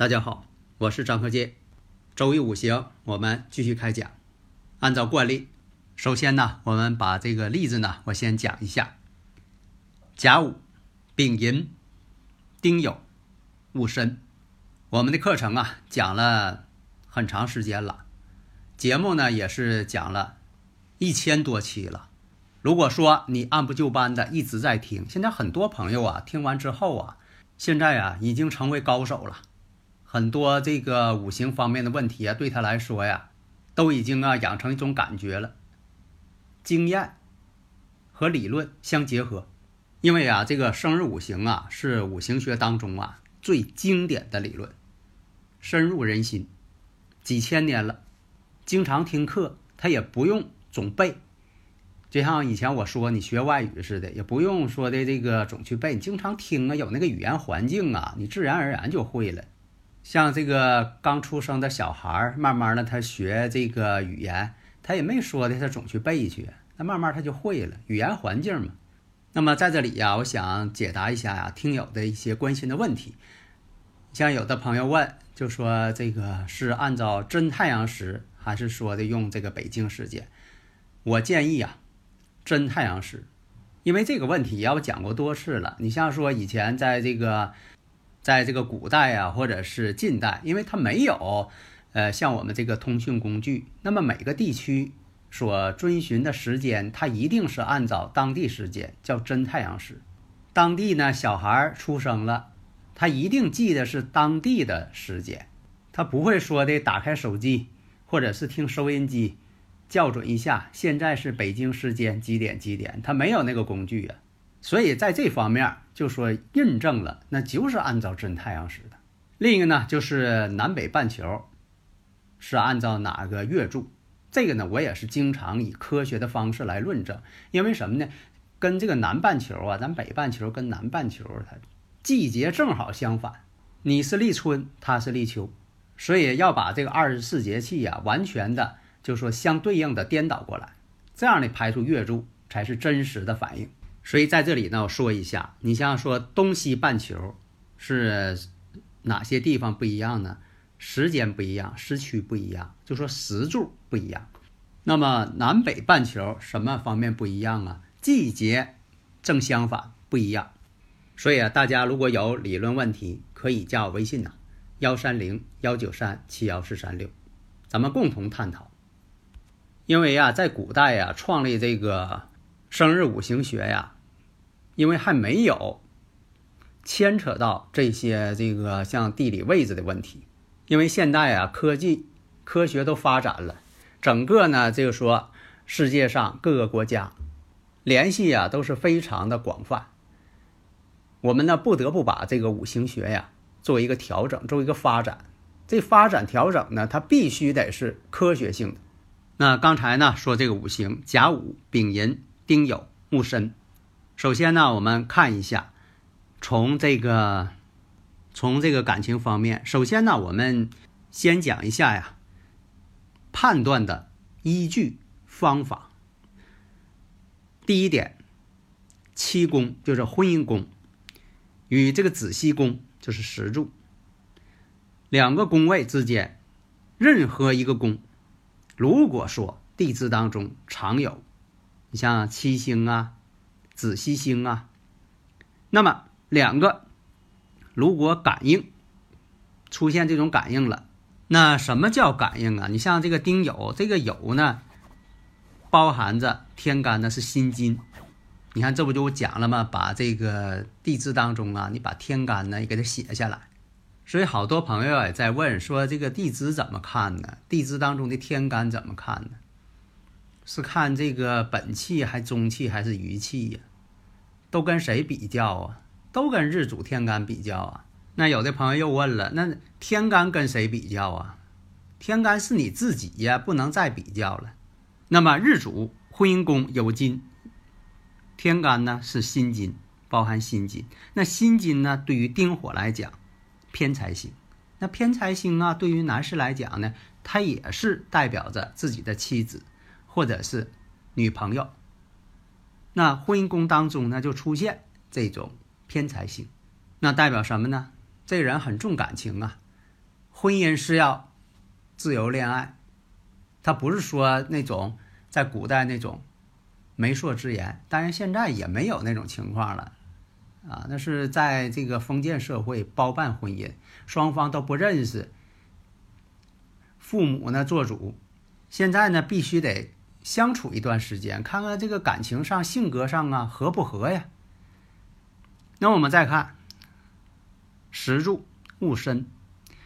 大家好，我是张和介。周易五行，我们继续开讲。按照惯例，首先呢，我们把这个例子呢，我先讲一下。甲午、丙寅、丁酉、戊申。我们的课程啊，讲了很长时间了，节目呢也是讲了一千多期了。如果说你按部就班的一直在听，现在很多朋友啊，听完之后啊，现在啊已经成为高手了。很多这个五行方面的问题啊，对他来说呀，都已经啊养成一种感觉了。经验和理论相结合，因为啊，这个生日五行啊是五行学当中啊最经典的理论，深入人心，几千年了。经常听课，他也不用总背，就像以前我说你学外语似的，也不用说的这个总去背，你经常听啊，有那个语言环境啊，你自然而然就会了。像这个刚出生的小孩儿，慢慢的他学这个语言，他也没说的，他总去背去，那慢慢他就会了。语言环境嘛。那么在这里呀，我想解答一下呀听友的一些关心的问题。像有的朋友问，就说这个是按照真太阳时，还是说的用这个北京时间？我建议啊，真太阳时，因为这个问题呀，我讲过多次了。你像说以前在这个。在这个古代啊，或者是近代，因为它没有，呃，像我们这个通讯工具，那么每个地区所遵循的时间，它一定是按照当地时间，叫真太阳时。当地呢，小孩出生了，他一定记得是当地的时间，他不会说的打开手机或者是听收音机校准一下，现在是北京时间几点几点，他没有那个工具啊。所以在这方面就说印证了，那就是按照真太阳时的。另一个呢，就是南北半球是按照哪个月柱？这个呢，我也是经常以科学的方式来论证。因为什么呢？跟这个南半球啊，咱北半球跟南半球它季节正好相反，你是立春，它是立秋，所以要把这个二十四节气呀，完全的就说相对应的颠倒过来，这样的排出月柱才是真实的反应。所以在这里呢，我说一下，你像说东西半球是哪些地方不一样呢？时间不一样，时区不一样，就说时柱不一样。那么南北半球什么方面不一样啊？季节正相反，不一样。所以啊，大家如果有理论问题，可以加我微信呐，幺三零幺九三七幺四三六，咱们共同探讨。因为呀，在古代呀，创立这个。生日五行学呀，因为还没有牵扯到这些这个像地理位置的问题，因为现代啊科技科学都发展了，整个呢就是说世界上各个国家联系啊都是非常的广泛，我们呢不得不把这个五行学呀做一个调整，做一个发展。这发展调整呢，它必须得是科学性的。那刚才呢说这个五行甲午丙寅。丁酉戊申，首先呢，我们看一下，从这个从这个感情方面，首先呢，我们先讲一下呀，判断的依据方法。第一点，七宫就是婚姻宫，与这个子息宫就是石柱，两个宫位之间，任何一个宫，如果说地支当中常有。你像七星啊、子息星啊，那么两个如果感应出现这种感应了，那什么叫感应啊？你像这个丁酉，这个酉呢，包含着天干呢是辛金，你看这不就我讲了吗？把这个地支当中啊，你把天干呢也给它写下来，所以好多朋友也在问说，这个地支怎么看呢？地支当中的天干怎么看呢？是看这个本气还中气还是余气呀？都跟谁比较啊？都跟日主天干比较啊？那有的朋友又问了，那天干跟谁比较啊？天干是你自己呀，不能再比较了。那么日主婚姻宫有金，天干呢是辛金，包含辛金。那辛金呢，对于丁火来讲，偏财星。那偏财星啊，对于男士来讲呢，它也是代表着自己的妻子。或者是女朋友，那婚姻宫当中呢就出现这种偏财星，那代表什么呢？这人很重感情啊，婚姻是要自由恋爱，他不是说那种在古代那种媒妁之言，当然现在也没有那种情况了。啊，那是在这个封建社会包办婚姻，双方都不认识，父母呢做主，现在呢必须得。相处一段时间，看看这个感情上、性格上啊合不合呀？那我们再看石柱戊申，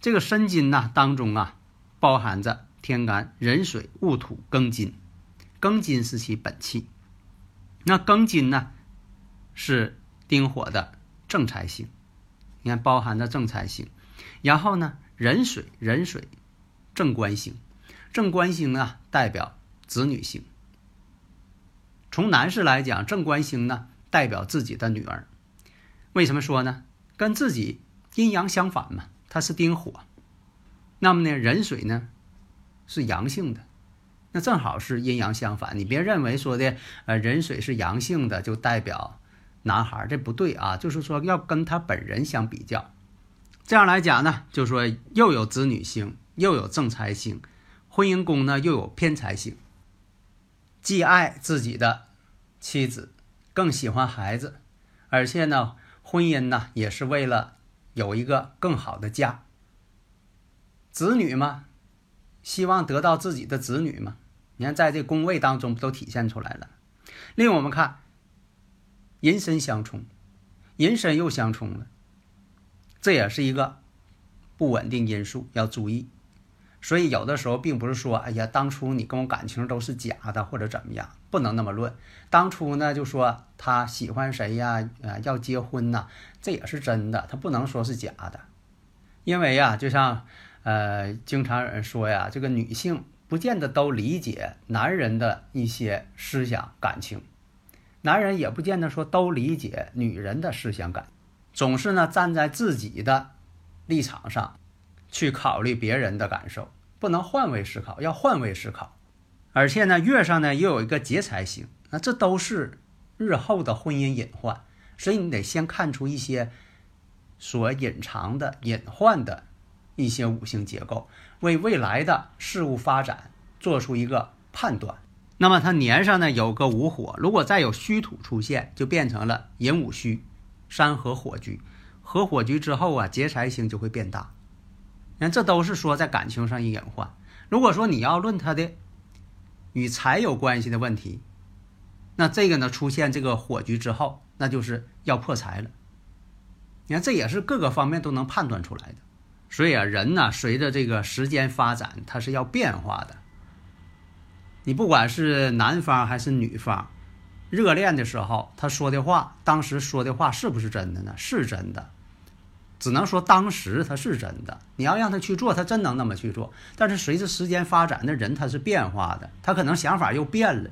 这个申金呐当中啊，包含着天干壬水戊土庚金，庚金是其本气，那庚金呢是丁火的正财星，你看包含着正财星，然后呢壬水壬水正官星，正官星呢代表。子女星，从男士来讲，正官星呢代表自己的女儿。为什么说呢？跟自己阴阳相反嘛，它是丁火。那么呢，壬水呢是阳性的，那正好是阴阳相反。你别认为说的呃壬水是阳性的就代表男孩，这不对啊。就是说要跟他本人相比较。这样来讲呢，就说又有子女星，又有正财星，婚姻宫呢又有偏财星。既爱自己的妻子，更喜欢孩子，而且呢，婚姻呢也是为了有一个更好的家。子女嘛，希望得到自己的子女嘛。你看，在这宫位当中都体现出来了？另，我们看寅申相冲，寅申又相冲了，这也是一个不稳定因素，要注意。所以有的时候并不是说，哎呀，当初你跟我感情都是假的，或者怎么样，不能那么论。当初呢，就说他喜欢谁呀，啊，要结婚呐，这也是真的，他不能说是假的。因为呀，就像，呃，经常有人说呀，这个女性不见得都理解男人的一些思想感情，男人也不见得说都理解女人的思想感，总是呢站在自己的立场上。去考虑别人的感受，不能换位思考，要换位思考。而且呢，月上呢又有一个劫财星，那这都是日后的婚姻隐患，所以你得先看出一些所隐藏的隐患的一些五行结构，为未来的事物发展做出一个判断。那么它年上呢有个午火，如果再有虚土出现，就变成了寅午戌，山河火局，合火局之后啊，劫财星就会变大。你看，这都是说在感情上一隐患。如果说你要论他的与财有关系的问题，那这个呢出现这个火局之后，那就是要破财了。你看，这也是各个方面都能判断出来的。所以啊，人呢随着这个时间发展，它是要变化的。你不管是男方还是女方，热恋的时候他说的话，当时说的话是不是真的呢？是真的。只能说当时他是真的，你要让他去做，他真能那么去做。但是随着时间发展，那人他是变化的，他可能想法又变了，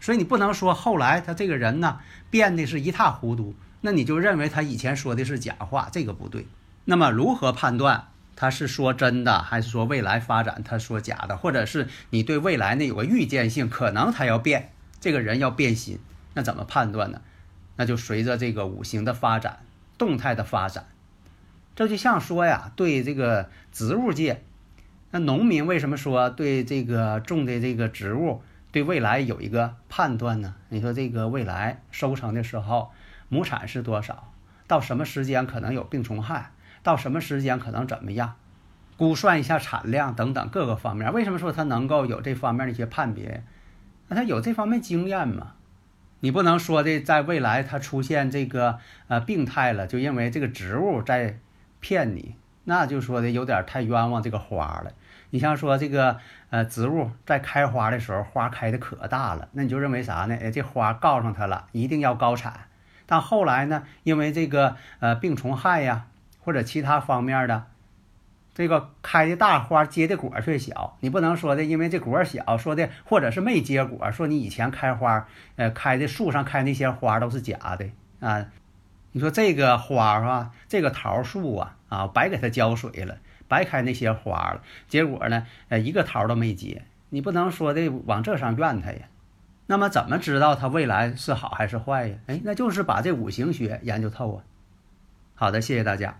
所以你不能说后来他这个人呢变得是一塌糊涂，那你就认为他以前说的是假话，这个不对。那么如何判断他是说真的，还是说未来发展他说假的，或者是你对未来呢有个预见性，可能他要变，这个人要变心，那怎么判断呢？那就随着这个五行的发展，动态的发展。这就像说呀，对这个植物界，那农民为什么说对这个种的这个植物对未来有一个判断呢？你说这个未来收成的时候，亩产是多少？到什么时间可能有病虫害？到什么时间可能怎么样？估算一下产量等等各个方面。为什么说他能够有这方面的一些判别？那他有这方面经验吗？你不能说的在未来它出现这个呃病态了，就认为这个植物在。骗你，那就说的有点太冤枉这个花了。你像说这个呃植物在开花的时候，花开的可大了，那你就认为啥呢？哎，这花告上它了，一定要高产。但后来呢，因为这个呃病虫害呀，或者其他方面的，这个开的大花结的果却小。你不能说的，因为这果小，说的或者是没结果，说你以前开花呃开的树上开那些花都是假的啊。你说这个花啊，这个桃树啊啊，白给它浇水了，白开那些花了，结果呢，呃一个桃都没结。你不能说的往这上怨它呀。那么怎么知道它未来是好还是坏呀？哎，那就是把这五行学研究透啊。好的，谢谢大家。